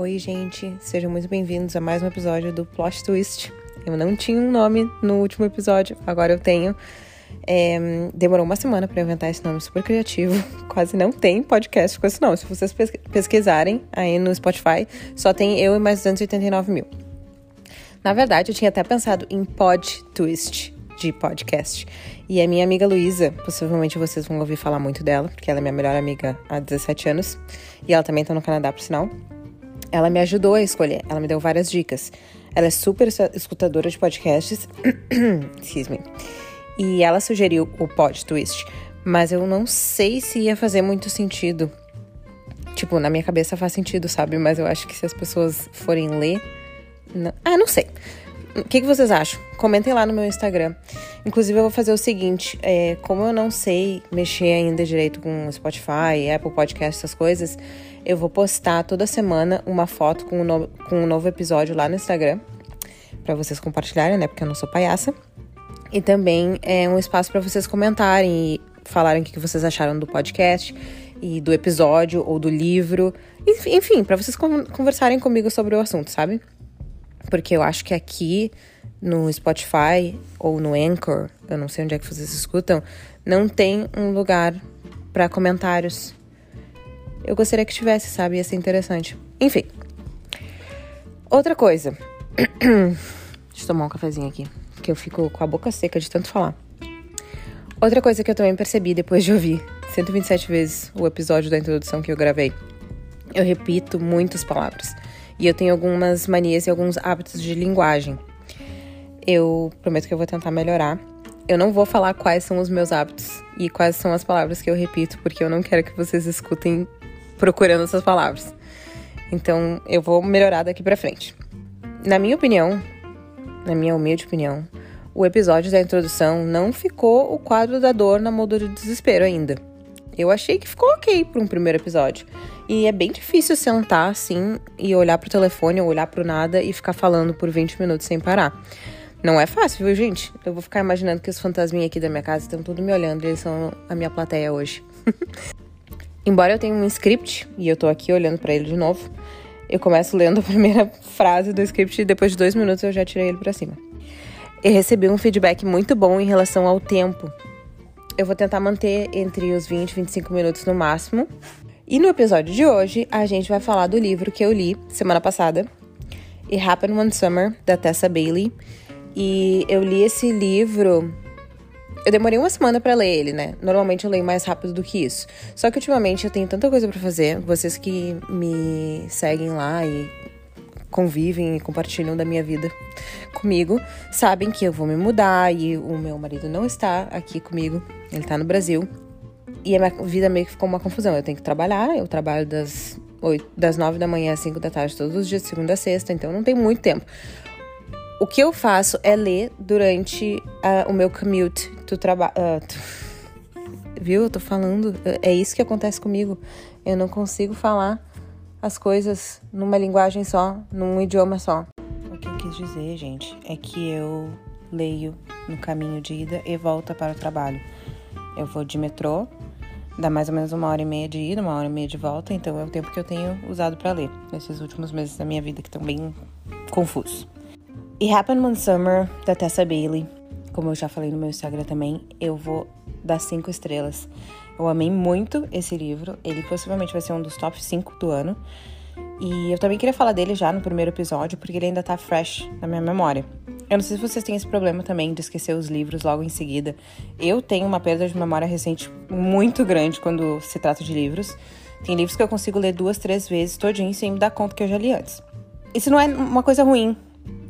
Oi, gente, sejam muito bem-vindos a mais um episódio do Plot Twist. Eu não tinha um nome no último episódio, agora eu tenho. É, demorou uma semana para inventar esse nome super criativo. Quase não tem podcast com esse nome. Se vocês pesquisarem aí no Spotify, só tem eu e mais 289 mil. Na verdade, eu tinha até pensado em Pod Twist de podcast. E a minha amiga Luísa, possivelmente vocês vão ouvir falar muito dela, porque ela é minha melhor amiga há 17 anos. E ela também tá no Canadá, por sinal. Ela me ajudou a escolher, ela me deu várias dicas. Ela é super escutadora de podcasts. Excuse me. E ela sugeriu o Pod Twist. Mas eu não sei se ia fazer muito sentido. Tipo, na minha cabeça faz sentido, sabe? Mas eu acho que se as pessoas forem ler. Não... Ah, não sei. O que, que, vocês acham? Comentem lá no meu Instagram. Inclusive, eu vou fazer o seguinte: é, como eu não sei mexer ainda direito com Spotify, Apple Podcast, essas coisas, eu vou postar toda semana uma foto com um, no, com um novo episódio lá no Instagram. para vocês compartilharem, né? Porque eu não sou palhaça. E também é um espaço para vocês comentarem e falarem o que vocês acharam do podcast e do episódio ou do livro. Enfim, para vocês conversarem comigo sobre o assunto, sabe? Porque eu acho que aqui no Spotify ou no Anchor, eu não sei onde é que vocês escutam, não tem um lugar para comentários. Eu gostaria que tivesse, sabe? Ia ser interessante. Enfim. Outra coisa. Deixa eu tomar um cafezinho aqui, que eu fico com a boca seca de tanto falar. Outra coisa que eu também percebi depois de ouvir 127 vezes o episódio da introdução que eu gravei. Eu repito muitas palavras. E eu tenho algumas manias e alguns hábitos de linguagem. Eu prometo que eu vou tentar melhorar. Eu não vou falar quais são os meus hábitos e quais são as palavras que eu repito, porque eu não quero que vocês escutem procurando essas palavras. Então, eu vou melhorar daqui para frente. Na minha opinião, na minha humilde opinião, o episódio da introdução não ficou o quadro da dor na moldura do desespero ainda. Eu achei que ficou ok para um primeiro episódio. E é bem difícil sentar assim e olhar pro telefone ou olhar pro nada e ficar falando por 20 minutos sem parar. Não é fácil, viu, gente? Eu vou ficar imaginando que os fantasminhas aqui da minha casa estão tudo me olhando, eles são a minha plateia hoje. Embora eu tenha um script e eu tô aqui olhando para ele de novo, eu começo lendo a primeira frase do script e depois de dois minutos eu já tirei ele para cima. Eu recebi um feedback muito bom em relação ao tempo eu vou tentar manter entre os 20 e 25 minutos no máximo. E no episódio de hoje, a gente vai falar do livro que eu li semana passada, It Happened One Summer, da Tessa Bailey. E eu li esse livro. Eu demorei uma semana para ler ele, né? Normalmente eu leio mais rápido do que isso. Só que ultimamente eu tenho tanta coisa para fazer. Vocês que me seguem lá e convivem e compartilham da minha vida comigo sabem que eu vou me mudar e o meu marido não está aqui comigo, ele está no Brasil. E a minha vida meio que ficou uma confusão. Eu tenho que trabalhar, eu trabalho das, 8, das 9 da manhã às 5 da tarde todos os dias, segunda a sexta, então não tem muito tempo. O que eu faço é ler durante uh, o meu commute do trabalho. Uh, viu? Eu tô falando. É isso que acontece comigo. Eu não consigo falar as coisas numa linguagem só, num idioma só. O que eu quis dizer, gente, é que eu leio no caminho de ida e volta para o trabalho. Eu vou de metrô, dá mais ou menos uma hora e meia de ida, uma hora e meia de volta, então é o tempo que eu tenho usado para ler nesses últimos meses da minha vida que estão bem confusos. It Happened One Summer, da Tessa Bailey. Como eu já falei no meu Instagram também, eu vou dar cinco estrelas. Eu amei muito esse livro. Ele possivelmente vai ser um dos top 5 do ano. E eu também queria falar dele já no primeiro episódio, porque ele ainda tá fresh na minha memória. Eu não sei se vocês têm esse problema também de esquecer os livros logo em seguida. Eu tenho uma perda de memória recente muito grande quando se trata de livros. Tem livros que eu consigo ler duas, três vezes todinho sem me dar conta que eu já li antes. Isso não é uma coisa ruim,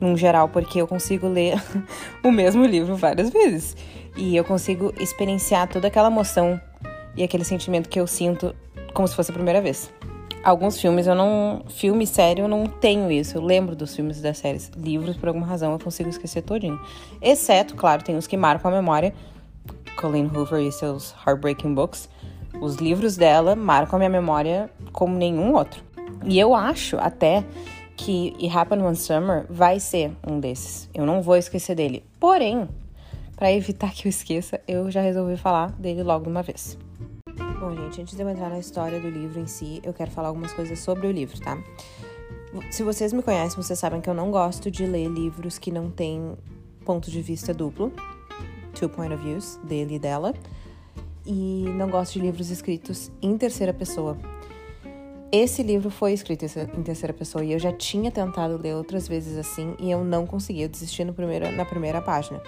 num geral, porque eu consigo ler o mesmo livro várias vezes. E eu consigo experienciar toda aquela emoção e aquele sentimento que eu sinto como se fosse a primeira vez. Alguns filmes eu não. Filme sério eu não tenho isso. Eu lembro dos filmes e das séries. Livros, por alguma razão, eu consigo esquecer todinho. Exceto, claro, tem os que marcam a memória. Colleen Hoover e seus Heartbreaking Books. Os livros dela marcam a minha memória como nenhum outro. E eu acho até que It Happened One Summer vai ser um desses. Eu não vou esquecer dele. Porém, para evitar que eu esqueça, eu já resolvi falar dele logo de uma vez. Bom, gente, antes de eu entrar na história do livro em si, eu quero falar algumas coisas sobre o livro, tá? Se vocês me conhecem, vocês sabem que eu não gosto de ler livros que não têm ponto de vista duplo, two point of views, dele e dela, e não gosto de livros escritos em terceira pessoa. Esse livro foi escrito em terceira pessoa e eu já tinha tentado ler outras vezes assim e eu não conseguia, eu desisti primeiro, na primeira página.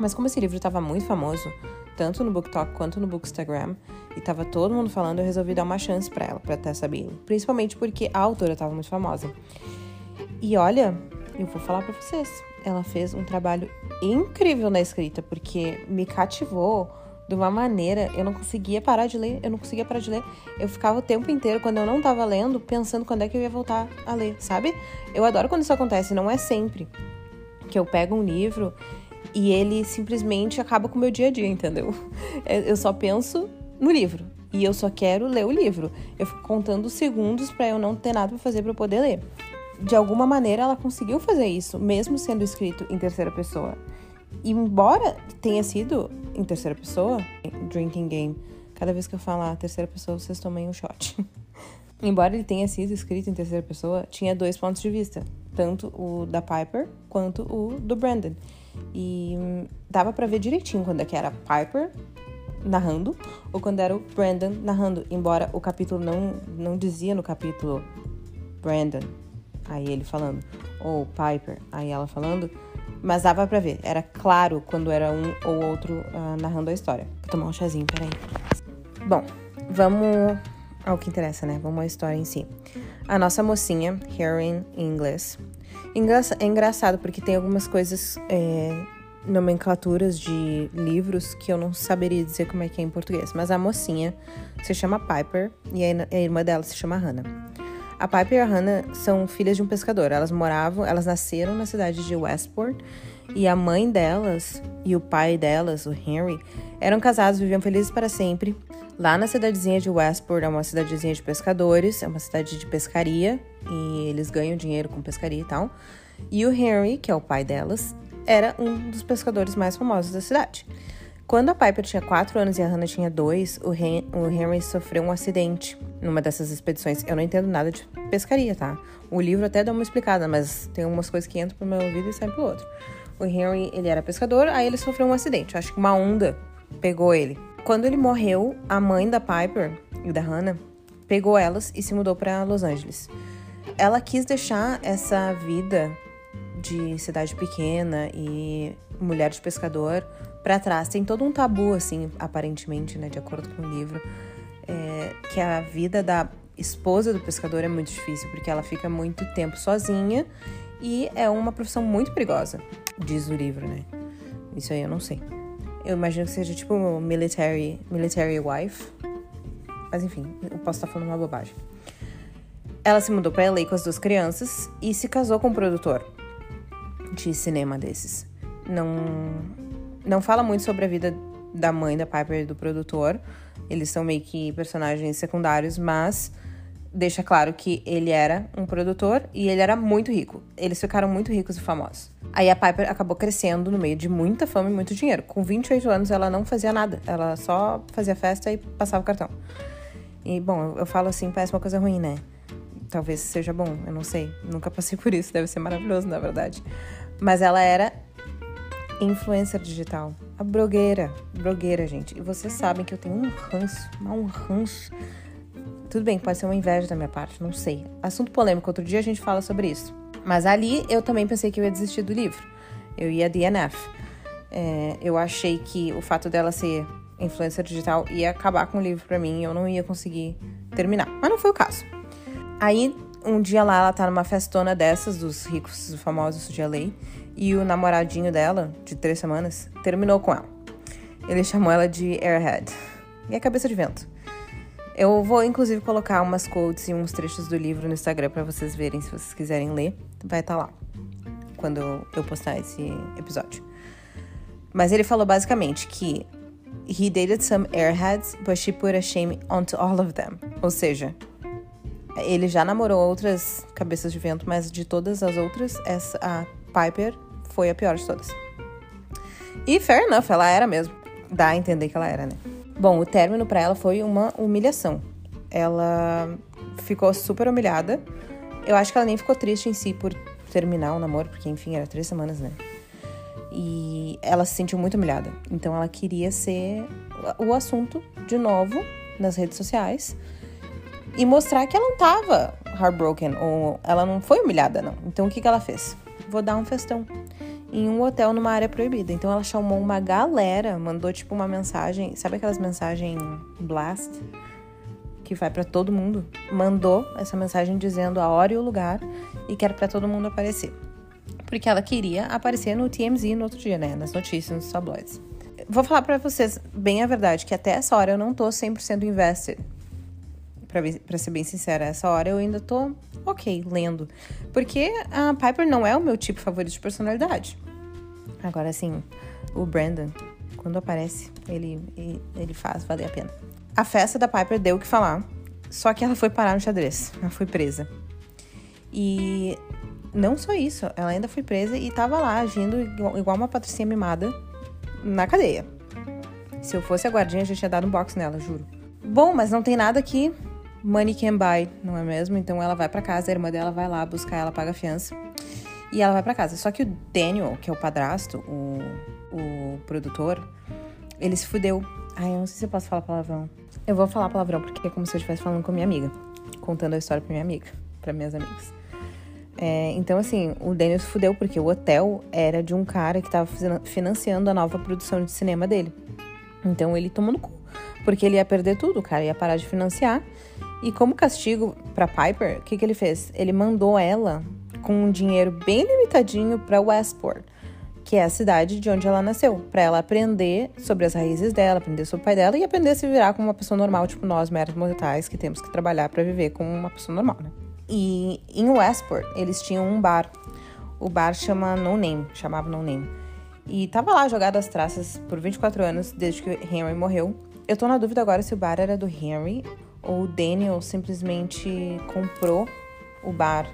Mas como esse livro estava muito famoso, tanto no BookTok quanto no Bookstagram, e tava todo mundo falando, eu resolvi dar uma chance para ela, para Tessa Bailey. Principalmente porque a autora estava muito famosa. E olha, eu vou falar para vocês, ela fez um trabalho incrível na escrita, porque me cativou de uma maneira, eu não conseguia parar de ler, eu não conseguia parar de ler. Eu ficava o tempo inteiro, quando eu não tava lendo, pensando quando é que eu ia voltar a ler, sabe? Eu adoro quando isso acontece, não é sempre que eu pego um livro e ele simplesmente acaba com o meu dia a dia, entendeu? Eu só penso no livro e eu só quero ler o livro. Eu fico contando segundos para eu não ter nada para fazer para poder ler. De alguma maneira ela conseguiu fazer isso, mesmo sendo escrito em terceira pessoa. E embora tenha sido em terceira pessoa, Drinking Game, cada vez que eu falar terceira pessoa, vocês tomem um shot. embora ele tenha sido escrito em terceira pessoa, tinha dois pontos de vista, tanto o da Piper quanto o do Brandon. E hum, dava para ver direitinho quando é que era Piper narrando ou quando era o Brandon narrando, embora o capítulo não, não dizia no capítulo Brandon, aí ele falando, ou Piper, aí ela falando, mas dava pra ver, era claro quando era um ou outro uh, narrando a história. Vou tomar um chazinho, peraí. Bom, vamos ao que interessa, né? Vamos à história em si. A nossa mocinha, Heroin em inglês. É engraçado porque tem algumas coisas é, nomenclaturas de livros que eu não saberia dizer como é que é em português. Mas a mocinha se chama Piper e a irmã dela se chama Hannah. A Piper e a Hannah são filhas de um pescador. Elas moravam, elas nasceram na cidade de Westport e a mãe delas e o pai delas, o Henry, eram casados, viviam felizes para sempre. Lá na cidadezinha de Westport, é uma cidadezinha de pescadores, é uma cidade de pescaria e eles ganham dinheiro com pescaria e tal. E o Henry, que é o pai delas, era um dos pescadores mais famosos da cidade. Quando a Piper tinha 4 anos e a Hannah tinha 2, o, o Henry sofreu um acidente numa dessas expedições. Eu não entendo nada de pescaria, tá? O livro até dá uma explicada, mas tem umas coisas que entram pro meu ouvido e saem pro outro. O Henry, ele era pescador, aí ele sofreu um acidente. Acho que uma onda pegou ele. Quando ele morreu, a mãe da Piper e da Hannah pegou elas e se mudou para Los Angeles. Ela quis deixar essa vida de cidade pequena e mulher de pescador para trás. Tem todo um tabu, assim, aparentemente, né, de acordo com o livro, é, que a vida da esposa do pescador é muito difícil, porque ela fica muito tempo sozinha e é uma profissão muito perigosa, diz o livro, né? Isso aí eu não sei. Eu imagino que seja tipo military, military wife. Mas enfim, eu posso estar falando uma bobagem. Ela se mudou para LA com as duas crianças e se casou com um produtor de cinema desses. Não, não fala muito sobre a vida da mãe da Piper e do produtor. Eles são meio que personagens secundários, mas deixa claro que ele era um produtor e ele era muito rico. Eles ficaram muito ricos e famosos. Aí a Piper acabou crescendo no meio de muita fama e muito dinheiro. Com 28 anos ela não fazia nada, ela só fazia festa e passava o cartão. E bom, eu, eu falo assim, parece uma coisa ruim, né? Talvez seja bom, eu não sei. Nunca passei por isso, deve ser maravilhoso, na verdade. Mas ela era influencer digital. A blogueira. Blogueira, gente. E vocês sabem que eu tenho um ranço, um ranço. Tudo bem, pode ser uma inveja da minha parte, não sei. Assunto polêmico, outro dia a gente fala sobre isso. Mas ali eu também pensei que eu ia desistir do livro. Eu ia DNF. É, eu achei que o fato dela ser influencer digital ia acabar com o livro para mim e eu não ia conseguir terminar. Mas não foi o caso. Aí um dia lá ela tá numa festona dessas, dos ricos famosos de LA, e o namoradinho dela, de três semanas, terminou com ela. Ele chamou ela de Airhead. E a cabeça de vento. Eu vou, inclusive, colocar umas quotes e uns trechos do livro no Instagram para vocês verem, se vocês quiserem ler. Vai estar tá lá, quando eu postar esse episódio. Mas ele falou basicamente que he dated some airheads, but she put a shame onto all of them. Ou seja, ele já namorou outras cabeças de vento, mas de todas as outras, essa, a Piper foi a pior de todas. E fair enough, ela era mesmo. Dá a entender que ela era, né? Bom, o término para ela foi uma humilhação. Ela ficou super humilhada. Eu acho que ela nem ficou triste em si por terminar o namoro, porque enfim, era três semanas, né? E ela se sentiu muito humilhada. Então ela queria ser o assunto de novo nas redes sociais e mostrar que ela não tava heartbroken ou ela não foi humilhada, não. Então o que, que ela fez? Vou dar um festão em um hotel numa área proibida. Então ela chamou uma galera, mandou tipo uma mensagem, sabe aquelas mensagens blast que vai para todo mundo? Mandou essa mensagem dizendo a hora e o lugar e que era para todo mundo aparecer. Porque ela queria aparecer no TMZ no outro dia, né, nas notícias, nos tabloides. Vou falar para vocês bem a verdade que até essa hora eu não tô 100% invested para ser bem sincera, essa hora eu ainda tô ok lendo. Porque a Piper não é o meu tipo favorito de personalidade. Agora, assim, o Brandon, quando aparece, ele, ele faz valer a pena. A festa da Piper deu o que falar, só que ela foi parar no xadrez. Ela foi presa. E não só isso, ela ainda foi presa e tava lá agindo igual uma patricinha mimada na cadeia. Se eu fosse a guardinha, a gente tinha dado um box nela, juro. Bom, mas não tem nada que money can buy, não é mesmo? Então ela vai para casa, a irmã dela vai lá buscar ela, paga a fiança. E ela vai para casa. Só que o Daniel, que é o padrasto, o, o produtor, ele se fudeu. Ai, eu não sei se eu posso falar palavrão. Eu vou falar palavrão porque é como se eu estivesse falando com minha amiga, contando a história pra minha amiga, para minhas amigas. É, então, assim, o Daniel se fudeu porque o hotel era de um cara que tava financiando a nova produção de cinema dele. Então ele tomou no cu, porque ele ia perder tudo, o cara ia parar de financiar e como castigo para Piper, o que, que ele fez? Ele mandou ela com um dinheiro bem limitadinho para Westport, que é a cidade de onde ela nasceu, para ela aprender sobre as raízes dela, aprender sobre o pai dela e aprender a se virar como uma pessoa normal, tipo nós, meros mortais, que temos que trabalhar para viver como uma pessoa normal, né? E em Westport, eles tinham um bar. O bar chama No Name, chamava No Name. E tava lá jogado as traças por 24 anos, desde que Henry morreu. Eu tô na dúvida agora se o bar era do Henry ou o Daniel simplesmente comprou o bar.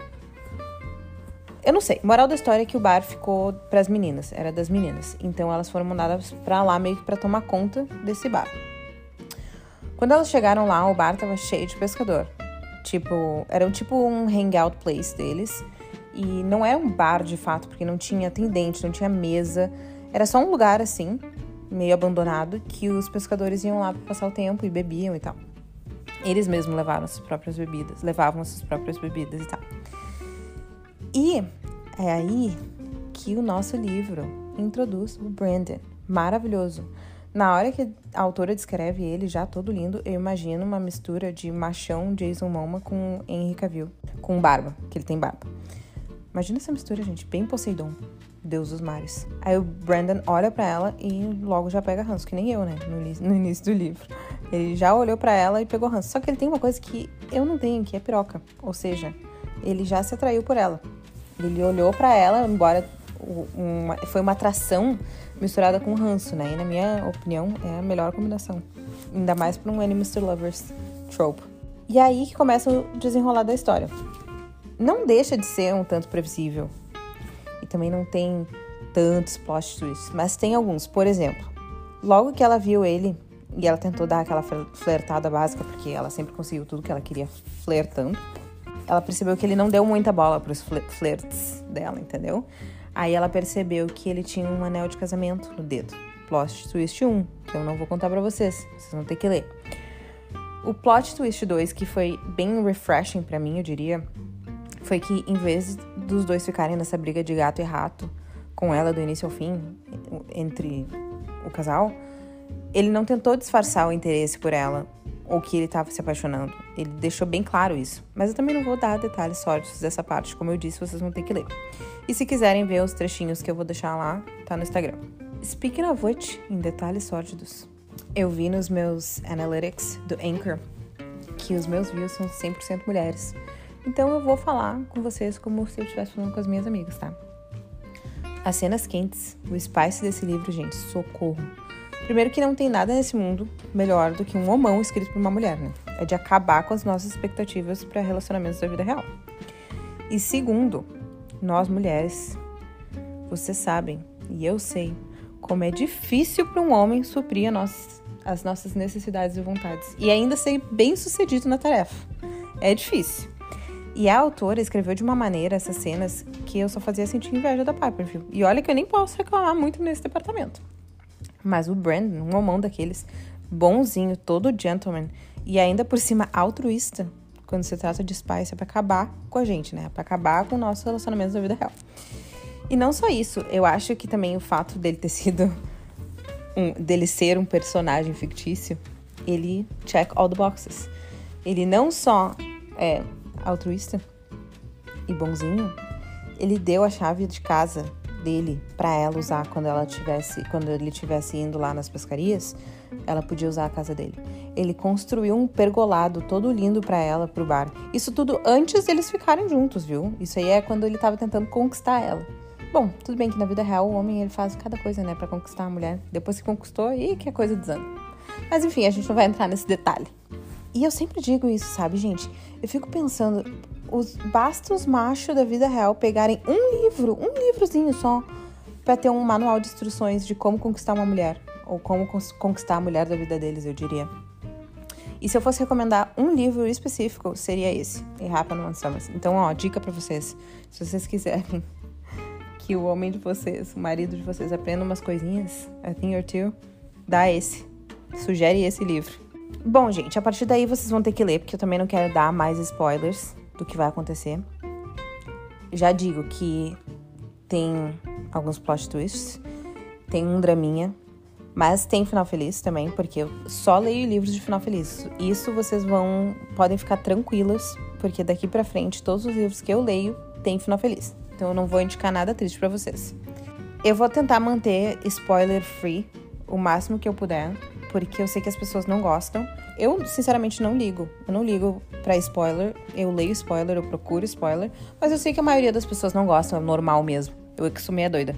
Eu não sei. Moral da história é que o bar ficou para as meninas, era das meninas. Então elas foram mandadas para lá meio que para tomar conta desse bar. Quando elas chegaram lá, o bar tava cheio de pescador. Tipo, era um tipo um hangout place deles. E não é um bar de fato, porque não tinha atendente, não tinha mesa. Era só um lugar assim, meio abandonado, que os pescadores iam lá para passar o tempo e bebiam e tal. Eles mesmos levaram suas próprias bebidas, levavam suas próprias bebidas e tal. E é aí que o nosso livro introduz o Brandon. Maravilhoso. Na hora que a autora descreve ele, já todo lindo, eu imagino uma mistura de machão Jason Momoa com Henry Cavill, com barba, que ele tem barba. Imagina essa mistura, gente, bem Poseidon, Deus dos mares. Aí o Brandon olha para ela e logo já pega ranço, que nem eu, né, no, no início do livro. Ele já olhou para ela e pegou ranço. Só que ele tem uma coisa que eu não tenho, que é piroca. Ou seja, ele já se atraiu por ela. Ele olhou para ela, embora uma, foi uma atração misturada com ranço, né? E na minha opinião é a melhor combinação. Ainda mais para um Enemies Lovers trope. E aí que começa o desenrolar da história. Não deixa de ser um tanto previsível. E também não tem tantos plot twists, mas tem alguns. Por exemplo, logo que ela viu ele e ela tentou dar aquela flertada básica, porque ela sempre conseguiu tudo que ela queria flertando. Ela percebeu que ele não deu muita bola para os flertes dela, entendeu? Aí ela percebeu que ele tinha um anel de casamento no dedo. Plot twist 1, que eu não vou contar para vocês, vocês vão ter que ler. O plot twist 2, que foi bem refreshing para mim, eu diria, foi que em vez dos dois ficarem nessa briga de gato e rato com ela do início ao fim, entre o casal, ele não tentou disfarçar o interesse por ela ou que ele estava se apaixonando. Ele deixou bem claro isso. Mas eu também não vou dar detalhes sórdidos dessa parte, como eu disse, vocês vão ter que ler. E se quiserem ver os trechinhos que eu vou deixar lá, tá no Instagram. Speaking of which, em detalhes sórdidos, eu vi nos meus analytics do Anchor que os meus views são 100% mulheres. Então eu vou falar com vocês como se eu estivesse falando com as minhas amigas, tá? As cenas quentes, o spice desse livro, gente, socorro Primeiro que não tem nada nesse mundo melhor do que um homão escrito por uma mulher, né? É de acabar com as nossas expectativas para relacionamentos da vida real. E segundo, nós mulheres, vocês sabem, e eu sei, como é difícil para um homem suprir nossa, as nossas necessidades e vontades e ainda ser bem sucedido na tarefa. É difícil. E a autora escreveu de uma maneira essas cenas que eu só fazia sentir inveja da Piper, viu? E olha que eu nem posso reclamar muito nesse departamento. Mas o Brandon, um homão daqueles, bonzinho, todo gentleman, e ainda por cima altruísta, quando se trata de Spice, é pra acabar com a gente, né? É pra acabar com nosso relacionamento da vida real. E não só isso, eu acho que também o fato dele ter sido. Um, dele ser um personagem fictício, ele check all the boxes. Ele não só é altruísta e bonzinho, ele deu a chave de casa dele para ela usar quando ela tivesse, quando ele tivesse indo lá nas pescarias, ela podia usar a casa dele. Ele construiu um pergolado todo lindo para ela pro bar. Isso tudo antes deles ficarem juntos, viu? Isso aí é quando ele tava tentando conquistar ela. Bom, tudo bem que na vida real o homem ele faz cada coisa, né, para conquistar a mulher. Depois que conquistou, e que a coisa desanda. Mas enfim, a gente não vai entrar nesse detalhe. E eu sempre digo isso, sabe, gente? Eu fico pensando, os, basta os machos da vida real pegarem um livro, um livrozinho só, para ter um manual de instruções de como conquistar uma mulher. Ou como conquistar a mulher da vida deles, eu diria. E se eu fosse recomendar um livro específico, seria esse, Happened One Summer. Então, ó, dica para vocês. Se vocês quiserem que o homem de vocês, o marido de vocês, aprenda umas coisinhas, a thing or two, dá esse. Sugere esse livro. Bom, gente, a partir daí vocês vão ter que ler, porque eu também não quero dar mais spoilers do que vai acontecer. Já digo que tem alguns plot twists, tem um draminha, mas tem final feliz também, porque eu só leio livros de final feliz. Isso vocês vão podem ficar tranquilas, porque daqui para frente todos os livros que eu leio têm final feliz. Então eu não vou indicar nada triste para vocês. Eu vou tentar manter spoiler free o máximo que eu puder, porque eu sei que as pessoas não gostam. Eu, sinceramente, não ligo. Eu não ligo pra spoiler. Eu leio spoiler, eu procuro spoiler. Mas eu sei que a maioria das pessoas não gostam, é normal mesmo. Eu é que sou meia doida.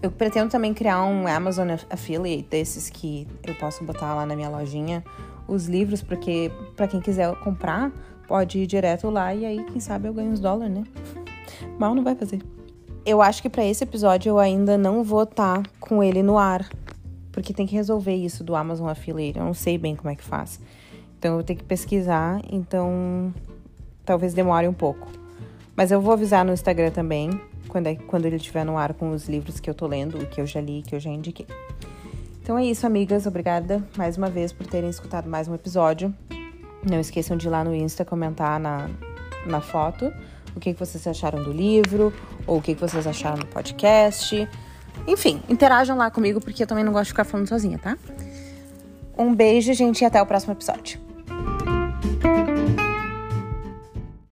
Eu pretendo também criar um Amazon Affiliate desses que eu posso botar lá na minha lojinha os livros, porque para quem quiser comprar, pode ir direto lá e aí, quem sabe, eu ganho uns dólares, né? Mal não vai fazer. Eu acho que para esse episódio eu ainda não vou estar tá com ele no ar, porque tem que resolver isso do Amazon Affiliate. Eu não sei bem como é que faz. Então eu vou ter que pesquisar, então talvez demore um pouco. Mas eu vou avisar no Instagram também, quando, é, quando ele estiver no ar com os livros que eu tô lendo, que eu já li, que eu já indiquei. Então é isso, amigas. Obrigada mais uma vez por terem escutado mais um episódio. Não esqueçam de ir lá no Insta comentar na, na foto o que, vocês acharam do livro, ou o que vocês acharam do podcast. Enfim, interajam lá comigo porque eu também não gosto de ficar falando sozinha, tá? Um beijo, gente, e até o próximo episódio.